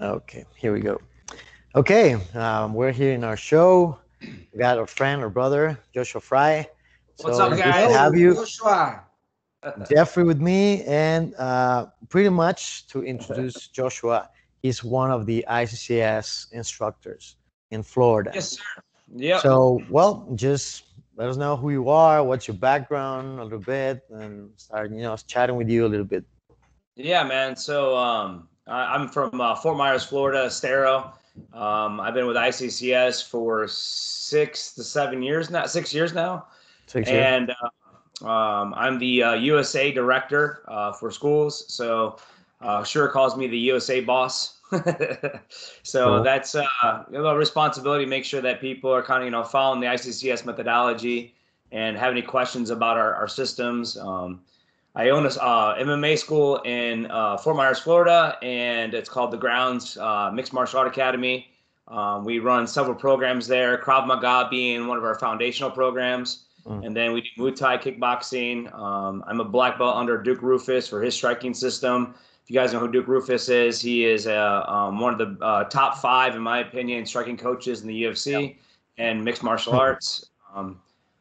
Okay, here we go. Okay, um, we're here in our show. We got our friend, our brother, Joshua Fry. What's So up, good to guys? have you, Joshua. Jeffrey, with me, and uh, pretty much to introduce Joshua, he's one of the ICCS instructors in Florida. Yes, sir. Yeah. So, well, just let us know who you are, what's your background, a little bit, and start, you know, chatting with you a little bit. Yeah, man. So um, I, I'm from uh, Fort Myers, Florida, Estero. Um, I've been with ICCS for six to seven years now, six years now. Six years. And uh, um, I'm the uh, USA director uh, for schools. So uh, Sharir calls me the USA boss. so Cool. that's uh, a little responsibility. to Make sure that people are kind of you know following the ICCS methodology and have any questions about our, our systems. Um, I own a uh, MMA school in uh, Fort Myers, Florida, and it's called the Grounds uh, Mixed Martial Art Academy. Um, we run several programs there, Krav Maga being one of our foundational programs. Mm. And then we do Muay Thai kickboxing. Um, I'm a black belt under Duke Roufus for his striking system. If you guys know who Duke Roufus is, he is uh, um, one of the uh, top five, in my opinion, striking coaches in the UFC and mixed martial arts.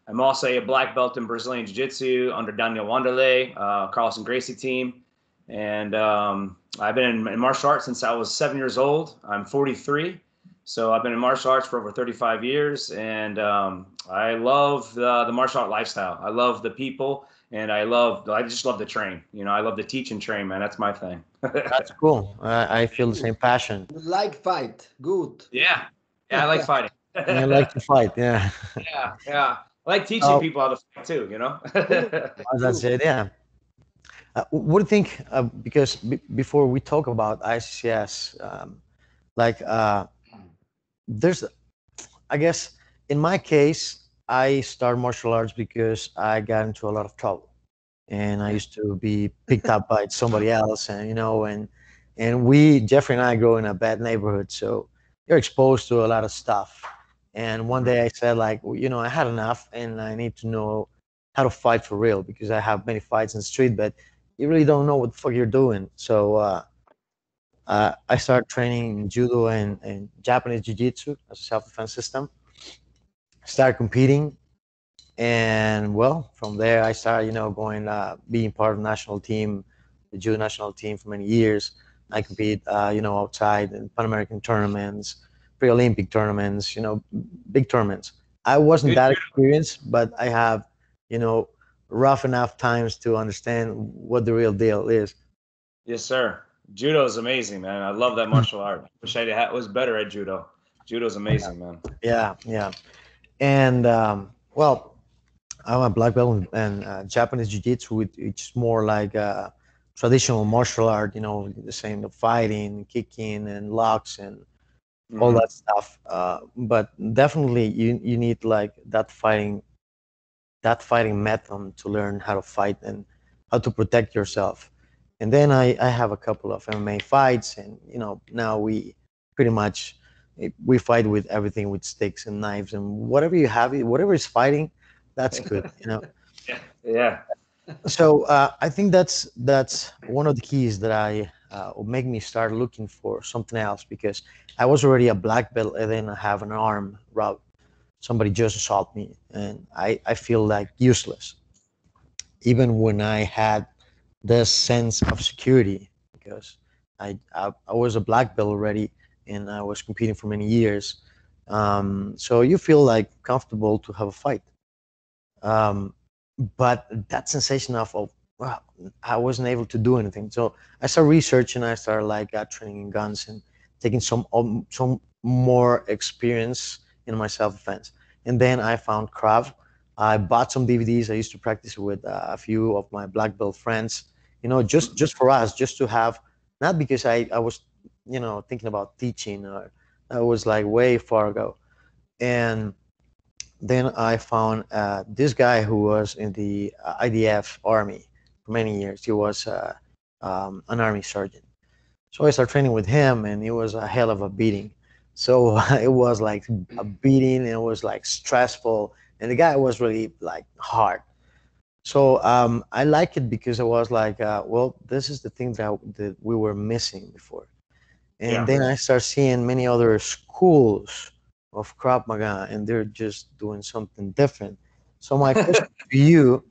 I'm also a black belt in Brazilian Jiu Jitsu under Daniel Wanderlei, uh, Carlson Gracie team. And um, I've been in, in martial arts since I was seven years old. I'm 43. So I've been in martial arts for over 35 years, and um, I love the, the martial art lifestyle. I love the people, and I love I just love to train. You know, I love to teach and train, man. That's my thing. That's cool. I, I feel the same passion. Like fight. Good. yeah, yeah, I like fighting. I like to fight. Yeah, yeah, yeah. I like teaching Oh. people how to fight too. You know. that's it. Yeah. Uh, what do you think? Uh, because b- before we talk about ICCS, um, like uh, there's, I guess, in my case, I started martial arts because I got into a lot of trouble, and I used to be picked up by somebody else, and you know, and and we Jeffrey and I grow in a bad neighborhood, so you're exposed to a lot of stuff. And one day I said, like, well, you know, I had enough, and I need to know how to fight for real because I have many fights in the street, but you really don't know what the fuck you're doing. So uh, uh, I started training judo and, and Japanese jiu-jitsu as a self-defense system. Started competing, and well, from there I started, you know, going uh, being part of the national team, the judo national team for many years. I compete, uh, you know, outside in Pan American tournaments, pre-Olympic tournaments, you know, big tournaments. I wasn't that experienced, but I have, you know, rough enough times to understand what the real deal is. Yes, sir. Judo is amazing, man. I love that martial art. Wish I had, was better at judo. Judo's amazing, man. Yeah, yeah. And um, well, I'm a black belt in, in uh, Japanese jiu-jitsu, which is more like uh, traditional martial art. You know, the same the fighting, kicking, and locks, and all Mhm. that stuff. Uh, but definitely, you you need like that fighting, that fighting method to learn how to fight and how to protect yourself. And then I I have a couple of MMA fights, and you know now we pretty much eh, we fight with everything with sticks and knives and whatever you have, whatever is fighting, that's good. You know Yeah. so uh, I think that's that's one of the keys that I uh, will make me start looking for something else because I was already a black belt and then I have an arm route. Somebody just assault me and I, I feel like useless. Even when I had this sense of security because I, I, I was a black belt already and I was competing for many years. Um, so you feel like comfortable to have a fight. Um, but that sensation of, of wow, I wasn't able to do anything. So I started researching. I started like uh, training in guns and taking some um, some more experience in my self defense. And then I found Krav. I bought some DVDs. I used to practice with uh, a few of my black belt friends. You know, just just for us, just to have, not because I I was, you know, thinking about teaching or I was like way far ago, and then I found uh, this guy who was in the uh, IDF army many years. He was uh, um, an army sergeant. So I started training with him, and it was a hell of a beating. So it was like a beating, and it was like stressful, and the guy was really like hard. So um, I like it because I was like, uh, well, this is the thing that, that we were missing before. and Yeah. then I start seeing many other schools of Krav Maga, and they're just doing something different. So my question for you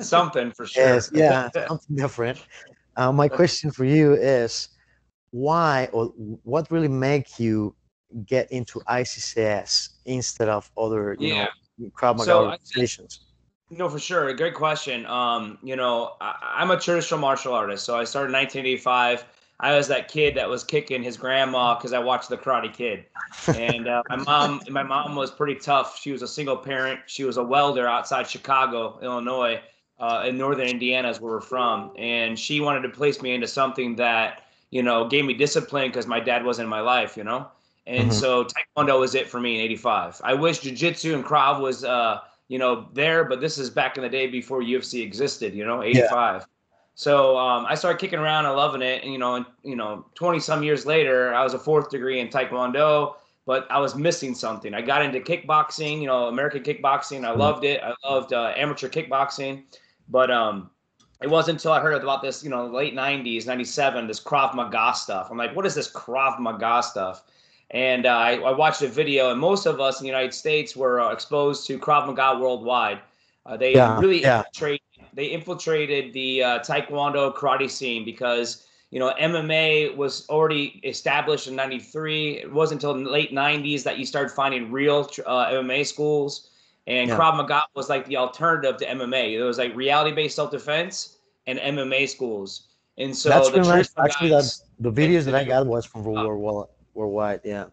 Something for sure. is, yeah, something different. Uh, my question for you is, why or what really make you get into ICCS instead of other, you Yeah. know, Krav Maga So organizations? No, for sure. A great question. Um, you know, I, I'm a traditional martial artist, so I started in 1985. I was that kid that was kicking his grandma because I watched The Karate Kid, and uh, my mom, my mom was pretty tough. She was a single parent. She was a welder outside Chicago, Illinois, uh, in northern Indiana is where we're from, and she wanted to place me into something that you know gave me discipline because my dad wasn't in my life, you know. And Mhm. so Taekwondo was it for me in '85. I wish Jiu Jitsu and Krav was. Uh, you know, there, but this is back in the day before UFC existed, you know, 85. So um, I started kicking around and loving it. And, you know, and, you know, 20 some years later, I was a fourth degree in Taekwondo, but I was missing something. I got into kickboxing, you know, American kickboxing. I loved it. I loved uh, amateur kickboxing. But um, it wasn't until I heard about this, you know, late 90s, 97, this Krav Maga stuff. I'm like, what is this Krav Maga stuff? And uh, I, I watched a video, and most of us in the United States were uh, exposed to Krav Maga worldwide. Uh, they Yeah, really yeah. infiltrated, they infiltrated the uh, Taekwondo karate scene because you know MMA was already established in '93. It wasn't until the late '90s that you started finding real uh, MMA schools, and Yeah. Krav Maga was like the alternative to MMA. It was like reality-based self-defense and MMA schools, and so That's the. Actually, guys- that the videos that I got was from World Uh, War War Worldwide. Yeah.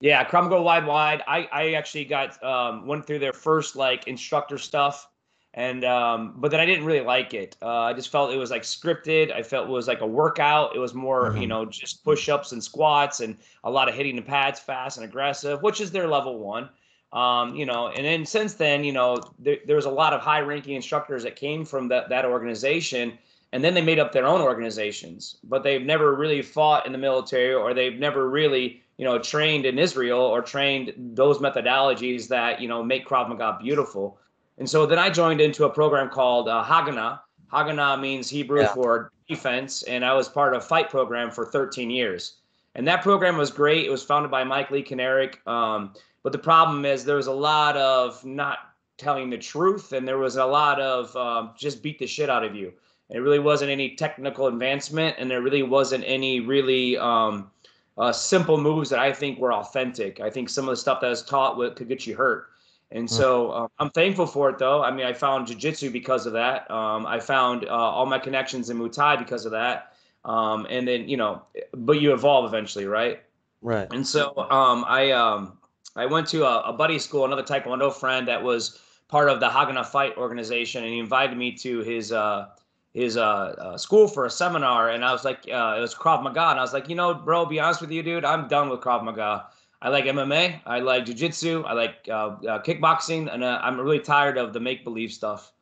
Yeah, Krav Maga Wide Wide. I, I actually got um, went through their first like instructor stuff, and um, but then I didn't really like it. Uh, I just felt it was like scripted. I felt it was like a workout. It was more you Mhm. know just push ups and squats and a lot of hitting the pads fast and aggressive, which is their level one. Um, you know, and then since then, you know, there, there was a lot of high ranking instructors that came from that that organization, and then they made up their own organizations, but they've never really fought in the military or they've never really you know, trained in Israel or trained those methodologies that, you know, make Krav Maga beautiful. And so then I joined into a program called uh, Haganah. Haganah means Hebrew Yeah. for defense, and I was part of fight program for 13 years. And that program was great. It was founded by Mike Lee Kanarek. Um, but the problem is there was a lot of not telling the truth, and there was a lot of um, just beat the shit out of you. And it really wasn't any technical advancement, and there really wasn't any really um, uh, simple moves that I think were authentic. I think some of the stuff that was taught would, could get you hurt. And so uh, I'm thankful for it, though. I mean, I found jujitsu because of that. Um, I found uh, all my connections in Muay Thai because of that. Um, and then, you know, but you evolve eventually, right? Right. And so um, I um, I went to a, a buddy school, another Taekwondo friend that was part of the Haganah Fight organization, and he invited me to his uh, his uh, uh, school for a seminar. And I was like, uh, it was Krav Maga, and I was like, you know, bro, be honest with you, dude, I'm done with Krav Maga. I like MMA, I like Jiu-Jitsu, I like uh, uh, kickboxing, and uh, I'm really tired of the make-believe stuff.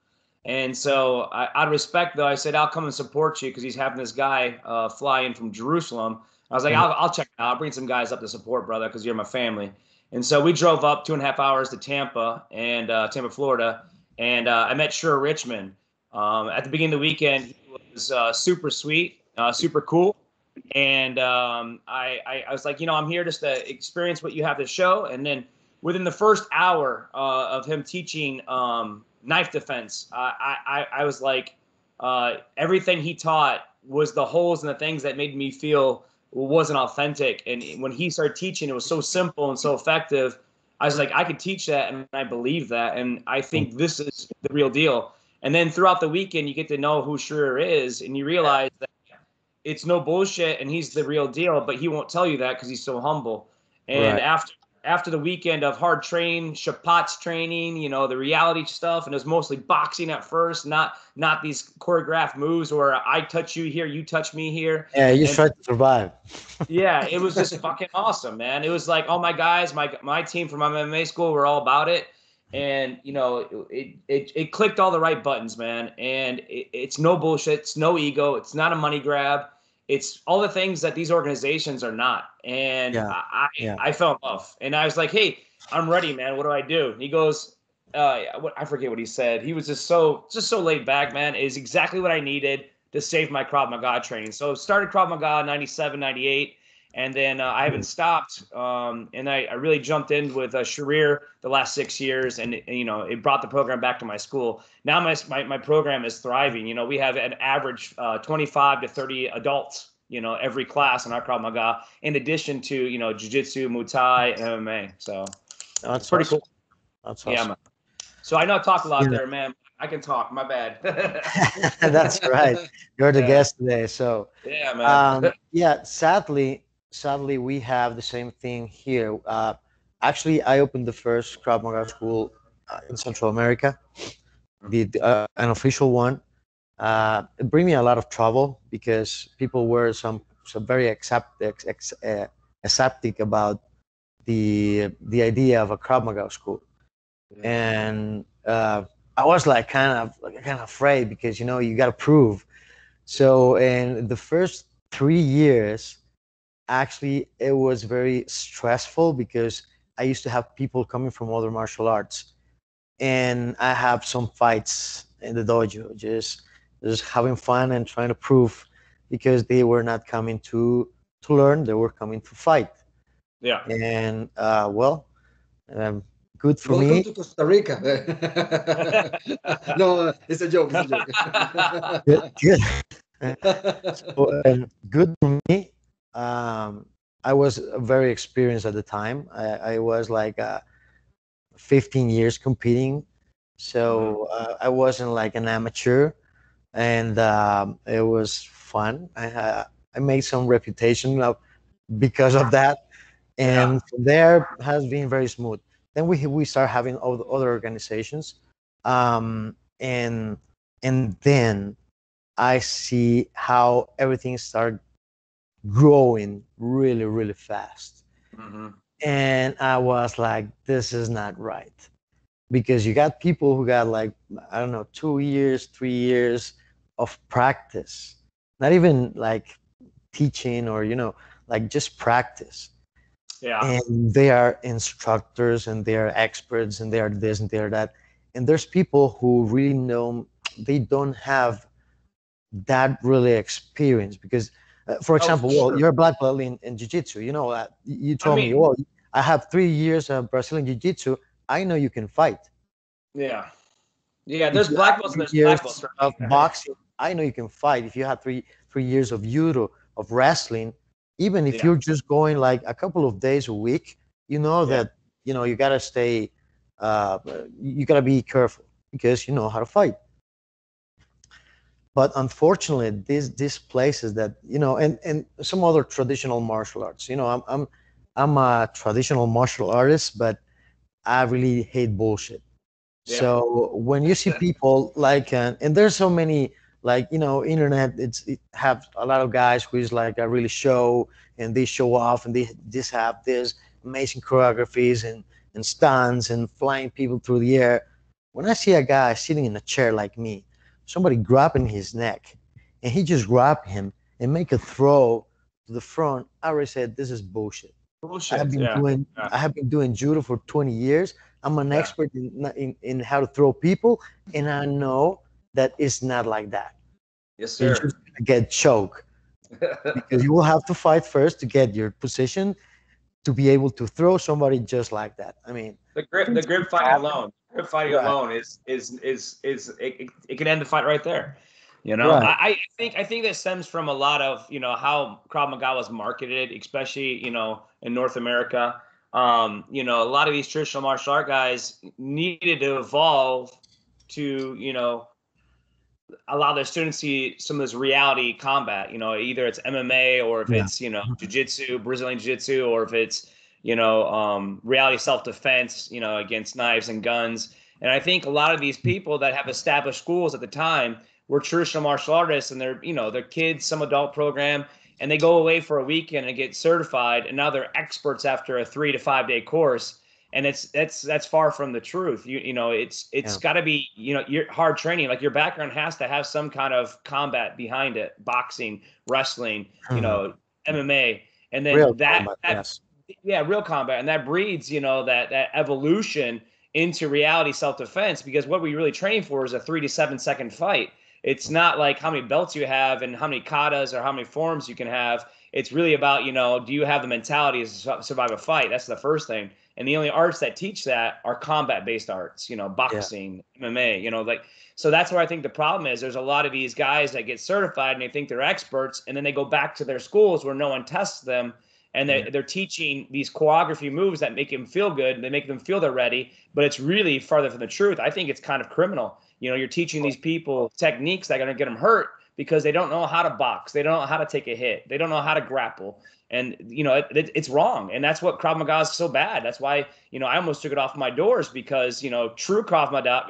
And so, I, out of respect, though, I said I'll come and support you because he's having this guy uh, fly in from Jerusalem. I was like, Mhm. I'll, I'll check it out. I'll bring some guys up to support, brother, because you're my family. And so we drove up two and a half hours to Tampa and uh, Tampa, Florida, and uh, I met Sure Richmond. Um, at the beginning of the weekend, he was uh, super sweet, uh, super cool, and um, I, I, I was like, you know, I'm here just to experience what you have to show. And then within the first hour uh, of him teaching um, knife defense, I, I, I was like, uh, everything he taught was the holes and the things that made me feel wasn't authentic. And when he started teaching, it was so simple and so effective. I was like, I could teach that, and I believe that, and I think this is the real deal. And then throughout the weekend, you get to know who Sharir is, and you realize that it's no bullshit, and he's the real deal. But he won't tell you that because he's so humble. And Right. after after the weekend of hard train, Shapat's training, you know, the reality stuff, and it was mostly boxing at first, not not these choreographed moves where I touch you here, you touch me here Yeah, you And- try to survive. yeah, it was just fucking awesome, man. It was like all my guys, my my team from my MMA school were all about it, and you know, it it, it clicked all the right buttons, man. And it, it's no bullshit, it's no ego, it's not a money grab, it's all the things that these organizations are not. And Yeah, I I, yeah. I fell in love, and I was like, hey, I'm ready, man. What do I do? And he goes. Uh, I forget what he said. He was just so just so laid back, man. Is exactly what I needed to save my Krav Maga training. So started Krav Maga 97, 98. And then uh, I haven't stopped. Um, and I, I, really jumped in with uh, Sharir the last six years, and, you know it brought the program back to my school. Now my my, my program is thriving. You know we have an average uh, 25 to 30 adults. You know every class in our Krav Maga, in addition to you know Jiu-Jitsu, Muay Thai, MMA. So that's pretty awesome. cool. That's awesome. Yeah, man. So I know I talk a lot yeah. there, man. I can talk. My bad. That's right. You're the yeah. guest today, so yeah, man. Um, yeah, sadly, sadly, we have the same thing here. Uh, actually, I opened the first Krav Maga school uh, in Central America, the uh, an official one. Uh, it bring me a lot of trouble because people were some some very accept, ex, ex, uh, accepting about the the idea of a Krav Maga school, and uh, I was like kind of like kind of afraid because you know you got to prove. So in the first three years, actually it was very stressful because I used to have people coming from other martial arts, and I have some fights in the dojo, just just having fun and trying to prove because they were not coming to to learn, they were coming to fight. Yeah. And uh, well, um, good for Welcome me. to Costa Rica. no, it's a joke. It's a joke. good, good. so, um, good for me. Um, I was very experienced at the time. I, I was like uh, 15 years competing, so uh, I wasn't like an amateur, and um, it was fun. I I made some reputation of because of that, and yeah. from there has been very smooth. Then we we start having other organizations, um, and and then I see how everything started growing really really fast, mm-hmm. and I was like, this is not right, because you got people who got like I don't know two years, three years of practice, not even like teaching or you know like just practice yeah. And they are instructors and they are experts and they are this and they are that. And there's people who really know they don't have that really experience because, uh, for example, oh, sure. well, you're a black belt in, in jiu-jitsu. You know, uh, you told I mean, me, well, I have three years of Brazilian jiu-jitsu. I know you can fight. Yeah. Yeah, there's black belts. There's years black belts. of boxing. I know you can fight. If you have three three years of judo, of wrestling, even if yeah. you're just going like a couple of days a week you know yeah. that you know you got to stay uh, you got to be careful because you know how to fight but unfortunately these these places that you know and and some other traditional martial arts you know i'm i'm i'm a traditional martial artist but i really hate bullshit yeah. so when you see people like uh, and there's so many like you know internet it's it have a lot of guys who is like a really show and they show off and they just have this amazing choreographies and and stunts and flying people through the air when i see a guy sitting in a chair like me somebody grabbing his neck and he just grab him and make a throw to the front i already said this is bullshit bullshit i've been yeah. doing yeah. i have been doing judo for 20 years i'm an yeah. expert in, in in how to throw people and i know that it's not like that. Yes, sir. You just get choked because you will have to fight first to get your position to be able to throw somebody just like that. I mean, the grip, the grip fighting alone, fighting right. alone is is is is it, it, can end the fight right there. You know, right. I, I think I think that stems from a lot of you know how Krav Maga was marketed, especially you know in North America. Um, you know, a lot of these traditional martial art guys needed to evolve to you know allow their students to see some of this reality combat. You know, either it's MMA or if yeah. it's you know jiu-jitsu, Brazilian jiu-jitsu, or if it's you know um, reality self-defense. You know, against knives and guns. And I think a lot of these people that have established schools at the time were traditional martial artists, and they're you know they're kids, some adult program, and they go away for a weekend and get certified, and now they're experts after a three to five day course and it's that's that's far from the truth you you know it's it's yeah. got to be you know your hard training like your background has to have some kind of combat behind it boxing wrestling you know mma and then real that, combat, that yes. Yeah real combat and that breeds you know that that evolution into reality self-defense because what we really train for is a three to seven second fight it's not like how many belts you have and how many katas or how many forms you can have. It's really about, you know, do you have the mentality to survive a fight? That's the first thing. And the only arts that teach that are combat based arts, you know, boxing, yeah. MMA, you know, like, so that's where I think the problem is. There's a lot of these guys that get certified and they think they're experts, and then they go back to their schools where no one tests them and they're, mm-hmm. they're teaching these choreography moves that make them feel good. They make them feel they're ready, but it's really farther from the truth. I think it's kind of criminal. You know, you're teaching these people techniques that are going to get them hurt because they don't know how to box. They don't know how to take a hit. They don't know how to grapple. And, you know, it, it, it's wrong. And that's what Krav Maga is so bad. That's why, you know, I almost took it off my doors because, you know, true Krav Maga,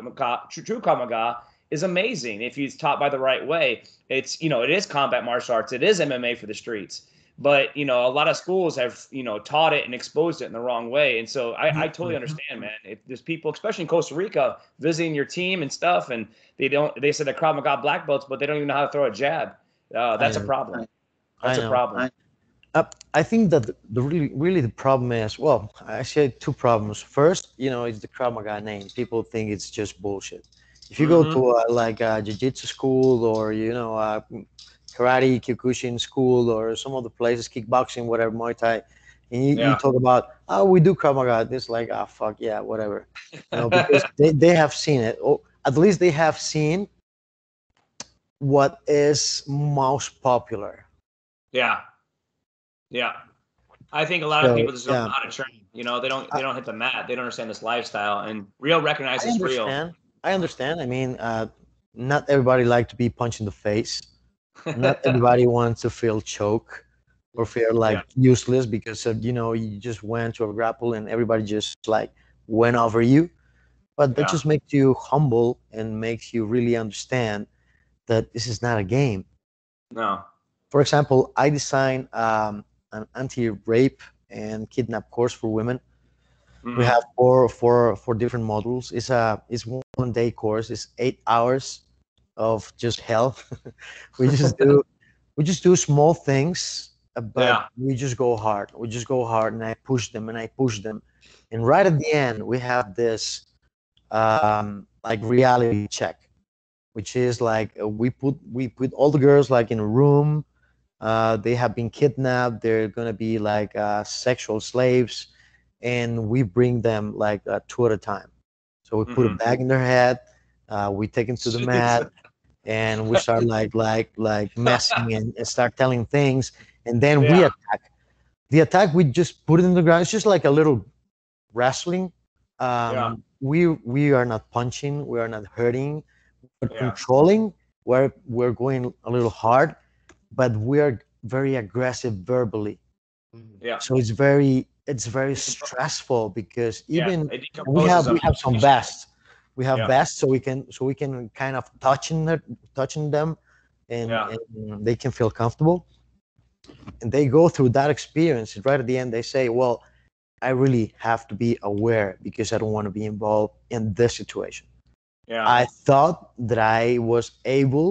true, true Krav Maga is amazing if he's taught by the right way. It's, you know, it is combat martial arts. It is MMA for the streets but you know a lot of schools have you know taught it and exposed it in the wrong way. And so i, I totally mm-hmm. understand man. If there's people especially in costa rica visiting your team and stuff and they don't they said the Krav Maga black belts but they don't even know how to throw a jab. Uh, that's a problem. That's a problem. I, I think that the really really the problem is well I say two problems. First you know it's the Krav Maga name people think it's just bullshit. If you mm-hmm. go to a, like a jiu-jitsu school or you know a karate, Kyokushin school, or some of the places, kickboxing, whatever, Muay Thai, and you, yeah. you talk about, oh, we do Krav Maga. It's like, ah, oh, fuck, yeah, whatever. You know, because they, they have seen it, or at least they have seen what is most popular. Yeah. Yeah. I think a lot so, of people just don't yeah. know how to train. You know, they don't they don't hit the mat. They don't understand this lifestyle. And real recognizes real. I understand. I mean, uh, not everybody like to be punched in the face not everybody wants to feel choke or feel like yeah. useless because of you know you just went to a grapple and everybody just like went over you but that yeah. just makes you humble and makes you really understand that this is not a game no for example i designed um, an anti-rape and kidnap course for women mm-hmm. we have four four four different modules it's a it's one day course it's eight hours of just hell. we just do we just do small things, uh, but yeah. we just go hard. We just go hard, and I push them and I push them, and right at the end we have this um, like reality check, which is like uh, we put we put all the girls like in a room. Uh, they have been kidnapped. They're gonna be like uh, sexual slaves, and we bring them like uh, two at a time. So we put mm-hmm. a bag in their head. Uh, we take him to the mat and we start like like like messing and, and start telling things. And then yeah. we attack. The attack we just put it in the ground. It's just like a little wrestling. Um, yeah. we we are not punching. We are not hurting. We're yeah. controlling. We're we're going a little hard but we are very aggressive verbally. Mm-hmm. yeah. So it's very it's very stressful because even we have we have some vests we have yeah. vests so we can so we can kind of touching their, touching them and, yeah. and, they can feel comfortable. And they go through that experience. And right at the end they say well i really have to be aware because i don't want to be involved in this situation. Yeah. I thought that i was able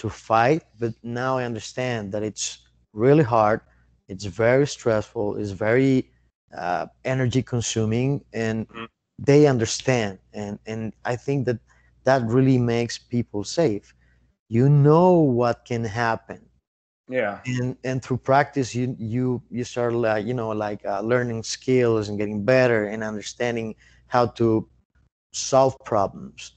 to fight but now i understand that it's really hard it's very stressful it's very uh, energy consuming and mm-hmm they understand. And and i think that that really makes people safe. You know what can happen. Yeah. And and through practice you you you start like you know like uh, learning skills and getting better and understanding how to solve problems.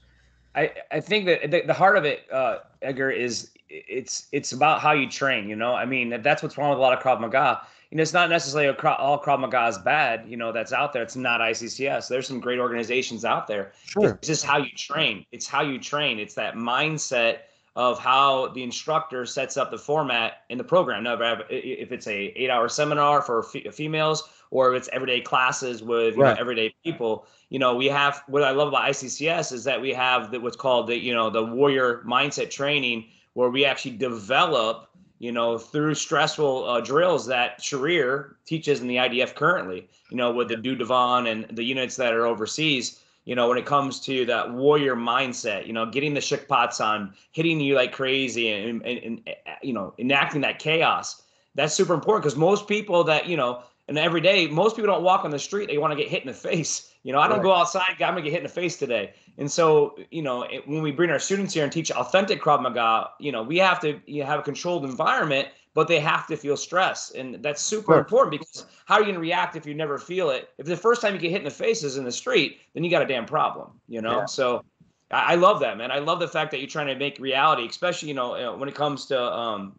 I i think that the, the heart of it uh edgar is it's it's about how you train you know? I mean that's what's wrong with a lot of krav maga you know, it's not necessarily a, all Krav Maga is bad, you know, that's out there. It's not ICCS. There's some great organizations out there. Sure. It's just how you train. It's how you train. It's that mindset of how the instructor sets up the format in the program. Now, if it's a eight hour seminar for females or if it's everyday classes with right. know, everyday people, you know, we have what I love about ICCS is that we have the, what's called the, you know, the warrior mindset training where we actually develop you know, through stressful uh, drills that Sharir teaches in the IDF currently, you know, with the Duvdevan and the units that are overseas, you know, when it comes to that warrior mindset, you know, getting the shikpots on, hitting you like crazy and, and, and, you know, enacting that chaos. That's super important because most people that, you know, And every day, most people don't walk on the street; they want to get hit in the face. You know, I don't Right. go outside. I'm gonna get hit in the face today. And so, you know, it- when we bring our students here and teach authentic Krav Maga, you know, we have to you have a controlled environment, but they have to feel stress, and that's super Sure. important because how are you gonna react if you never feel it? If the first time you get hit in the face is in the street, then you got a damn problem. You know, Yeah. so. I I love that, man. I love the fact that you're trying to make reality, especially you know uh, when it comes to um,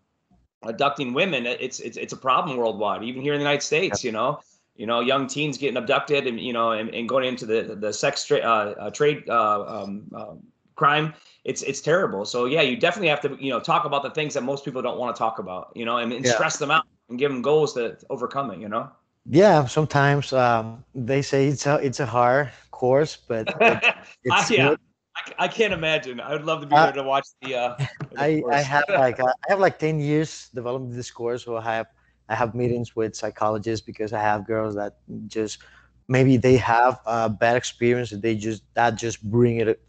abducting women, it's it's it's a problem worldwide, even here in the United States. You know, you know, young teens getting abducted and you know and, and going into the the sex tra- uh, uh, trade uh, um, um, crime. It's it's terrible. So yeah, you definitely have to you know talk about the things that most people don't want to talk about. You know, and, and Yeah. stress them out and give them goals to, overcome it. You know. Yeah, sometimes um, they say it's a it's a hard course, but it- it's yeah, good. I, I can't imagine. I would love to be Uh, there to watch the. Uh, the I, I have like uh, I have like ten years developing this course, so I have I have meetings with psychologists because I have girls that just maybe they have a bad experience they just that just bring it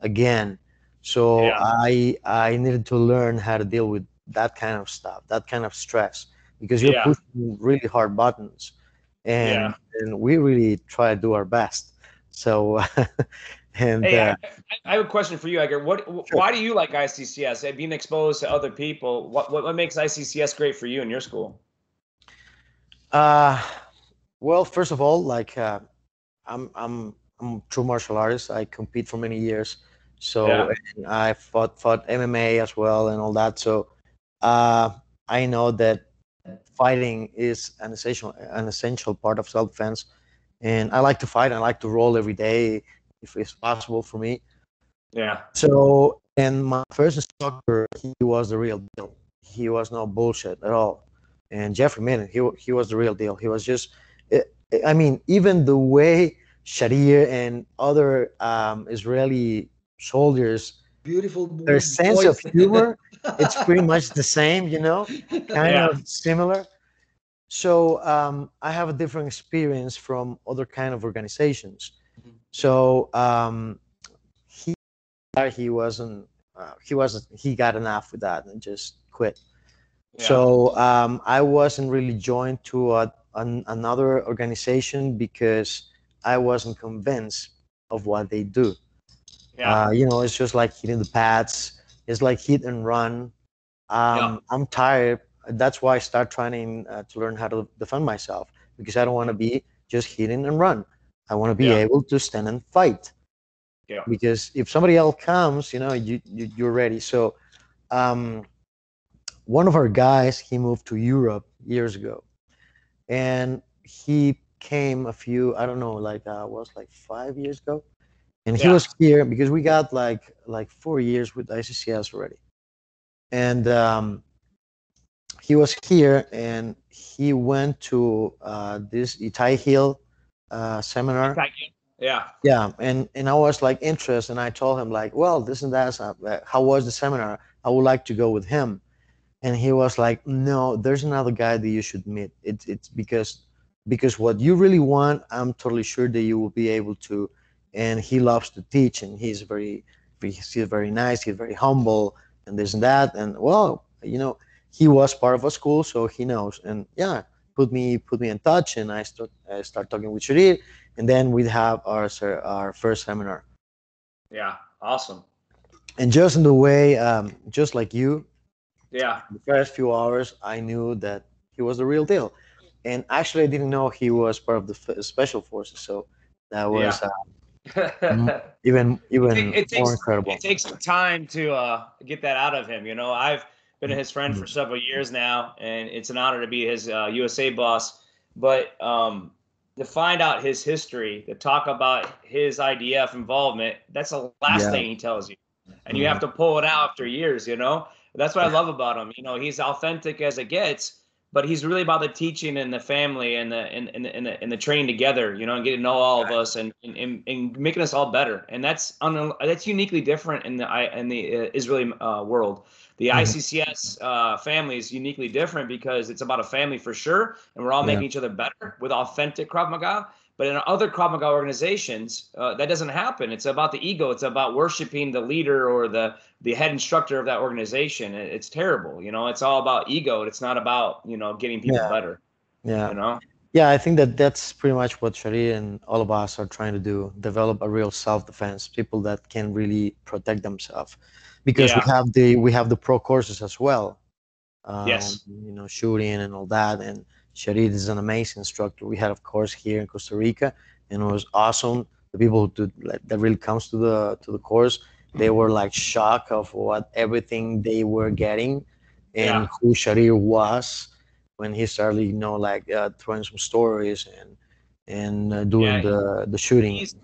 again. So Yeah. I I needed to learn how to deal with that kind of stuff, that kind of stress, because you're Yeah. pushing really hard buttons, and Yeah. and we really try to do our best. So and Hey, uh, I, I have a question for you, Edgar. What? Sure. Why do you like ICCS? Being exposed to other people, what, what what makes ICCS great for you and your school? Uh, well, first of all, like uh, I'm I'm I'm a true martial artist. I compete for many years, so Yeah. I fought fought MMA as well and all that. So uh, I know that fighting is an essential an essential part of self defense, and I like to fight. I like to roll every day if it's possible for me. Yeah, So, and my first instructor, he was the real deal. He was no bullshit at all. And Jeffrey Minton, he he was the real deal. He was just, I- I mean, even the way Sharir and other um, Israeli soldiers, Beautiful. their boy- sense of humor, it's pretty much the same, you know, kind Yeah. of similar. So um, I have a different experience from other kind of organizations. So um, he he wasn't uh, he wasn't he got enough with that and just quit. yeah. So um, I wasn't really joined to a, an, another organization because I wasn't convinced of what they do. yeah, Uh, you know, it's just like hitting the pads. It's like hit and run. Um, Yeah. I'm tired. That's why I start trying uh, to learn how to defend myself because I don't want to be just hitting and run. I want to be Yeah. able to stand and fight. Yeah. Because if somebody else comes, you know, you, you you're ready. So, um, one of our guys, he moved to Europe years ago, and he came a few, I don't know, like uh, was like five years ago, and he Yeah. was here because we got like like four years with ICCS already, and um, he was here and he went to uh, this Itay Gil uh, seminar. Thank you. yeah, Yeah, and and I was like interested, and I told him like, well, this and that. uh, How was the seminar? I would like to go with him, and he was like, no, there's another guy that you should meet. It's it's because because what you really want, I'm totally sure that you will be able to. And he loves to teach, and he's very he's very nice. He's very humble, and this and that. And well, you know, he was part of a school, so he knows. And yeah, put me put me in touch, and I start I start talking with Sharir and then we'd have our our first seminar. yeah, awesome. And just in the way, um, just like you, Yeah, the first few hours, I knew that he was the real deal. And actually, I didn't know he was part of the special forces, so that was uh, even even It- it takes- more incredible. it takes time to uh, get that out of him. You know, I've been his friend for several years now, and it's an honor to be his uh, USA boss. But um, to find out his history, to talk about his IDF involvement, that's the last Yeah. thing he tells you, and you have to pull it out after years. You know, that's what I love about him. You know, he's authentic as it gets. But he's really about the teaching and the family and the and, and, and the and the training together, you know, and getting to know all of us and, and, and, making us all better. And that's un, that's uniquely different in the I in the uh, Israeli uh, world. The Mhm. ICCS uh, family is uniquely different because it's about a family for sure, and we're all Yeah. making each other better with authentic Krav Maga. But in other Krav Maga organizations, uh, that doesn't happen. It's about the ego. It's about worshiping the leader or the the head instructor of that organization. It- It's terrible. You know, it's all about ego. It's not about you know getting people Yeah. better. Yeah, You know. Yeah, I think that that's pretty much what Sharir and all of us are trying to do: develop a real self-defense, people that can really protect themselves. Because we have the we have the pro courses as well, um, Yes. you know, shooting and all that. And Sharir is an amazing instructor. We had, of course, here in Costa Rica, and it was awesome. The people who do, like, that really comes to the to the course, they were like shocked of what everything they were getting, and Yeah. who Sharir was when he started, you know, like uh, throwing some stories and and uh, doing Yeah, the the shooting. He's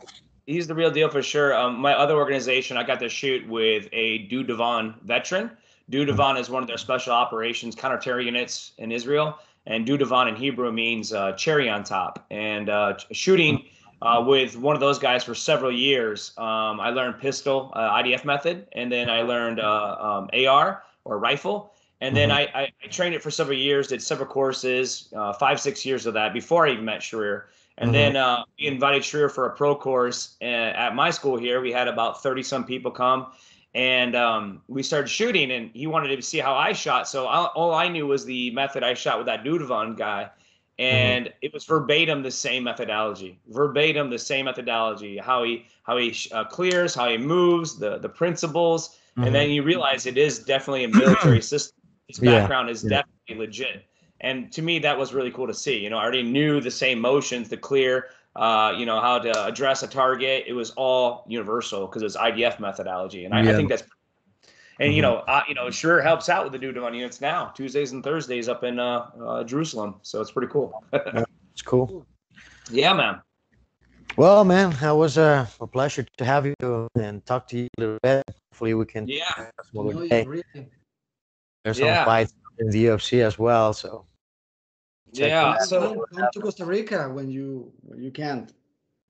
he's the real deal for sure. Um, my other organization, I got to shoot with a Duvdevan veteran. Duvdevan is one of their special operations counterterror units in Israel, and Duvdevan in Hebrew means uh, cherry on top. And uh, shooting uh, with one of those guys for several years, um, I learned pistol uh, IDF method, and then I learned uh, um, AR or rifle. And then Mhm. I, I, I trained it for several years, did several courses, uh, five, six years of that before I even met Sharir. And Mhm. then uh, we invited Sharir for a pro course uh, at my school here. We had about 30 some people come and um, we started shooting and he wanted to see how I shot. So I, all I knew was the method I shot with that Duvdevan guy. And it was verbatim the same methodology, verbatim the same methodology, how he how he uh, clears, how he moves, the the principles, Mhm. and then you realize it is definitely a military system. His Yeah, background is yeah. definitely legit and to me that was really cool to see you know i already knew the same motions the clear uh, you know how to address a target it was all universal because it's idf methodology and I, I think that's and you Mhm. know uh, you know it sure helps out with the Duvdevan units now tuesdays and thursdays up in uh, uh, jerusalem so it's pretty cool It's cool. yeah man Well, man, it was a, a pleasure to have you and talk to you a little bit. Hopefully, we can yeah have some No, really- There's some Yeah. fights in the UFC as well, so check yeah it out. so come, come to Costa Rica when you when you can.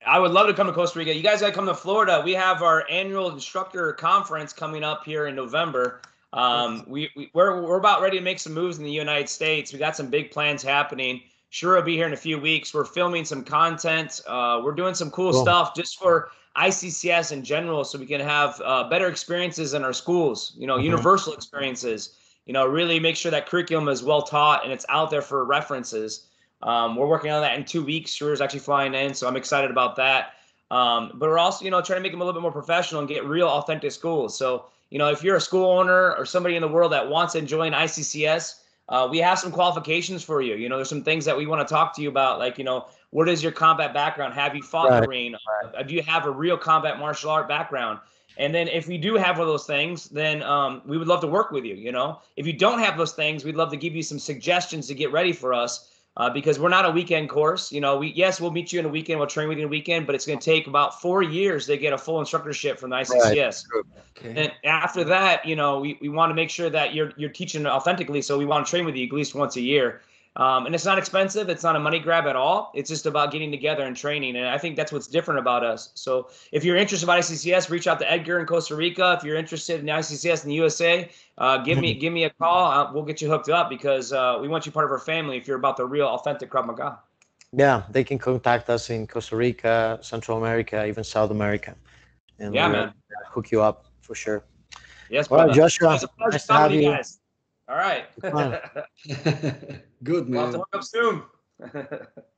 I would love to come to Costa Rica. You guys got to come to Florida. We have our annual instructor conference coming up here in November. Um, we, we we're we're about ready to make some moves in the United States. We got some big plans happening. Sure, I'll be here in a few weeks. We're filming some content. Uh, we're doing some cool Cool. stuff just for ICCS in general, so we can have uh, better experiences in our schools. You know, Mhm. universal experiences. You know, really make sure that curriculum is well taught and it's out there for references. Um, we're working on that in two weeks. Sharir is actually flying in, so I'm excited about that. Um, but we're also, you know, trying to make them a little bit more professional and get real, authentic schools. So, you know, if you're a school owner or somebody in the world that wants to join ICCS, uh, we have some qualifications for you. You know, there's some things that we want to talk to you about, like, you know, what is your combat background? Have you fought Right. Marine? Uh, do you have a real combat martial art background? And then if we do have one of those things, then um, we would love to work with you. You know, if you don't have those things, we'd love to give you some suggestions to get ready for us uh, because we're not a weekend course. You know, we yes, we'll meet you in a weekend, we'll train with you in a weekend, but it's going to take about four years to get a full instructorship from the ICCS. Okay. And after that, you know, we, we want to make sure that you're you're teaching authentically. So we want to train with you at least once a year. Um, and it's not expensive. It's not a money grab at all. It's just about getting together and training. And I think that's what's different about us. So if you're interested about ICCS, reach out to Edgar in Costa Rica. If you're interested in ICCS in the USA, uh, give me give me a call. Uh, we'll get you hooked up because uh, we want you part of our family. If you're about the real authentic Krav Maga. yeah, they can contact us in Costa Rica, Central America, even South America, and Yeah, we'll man. hook you up for sure. Yes, brother. Joshua, It's a pleasure nice to have you you. guys. All right. fun. Good we'll have to hook up soon.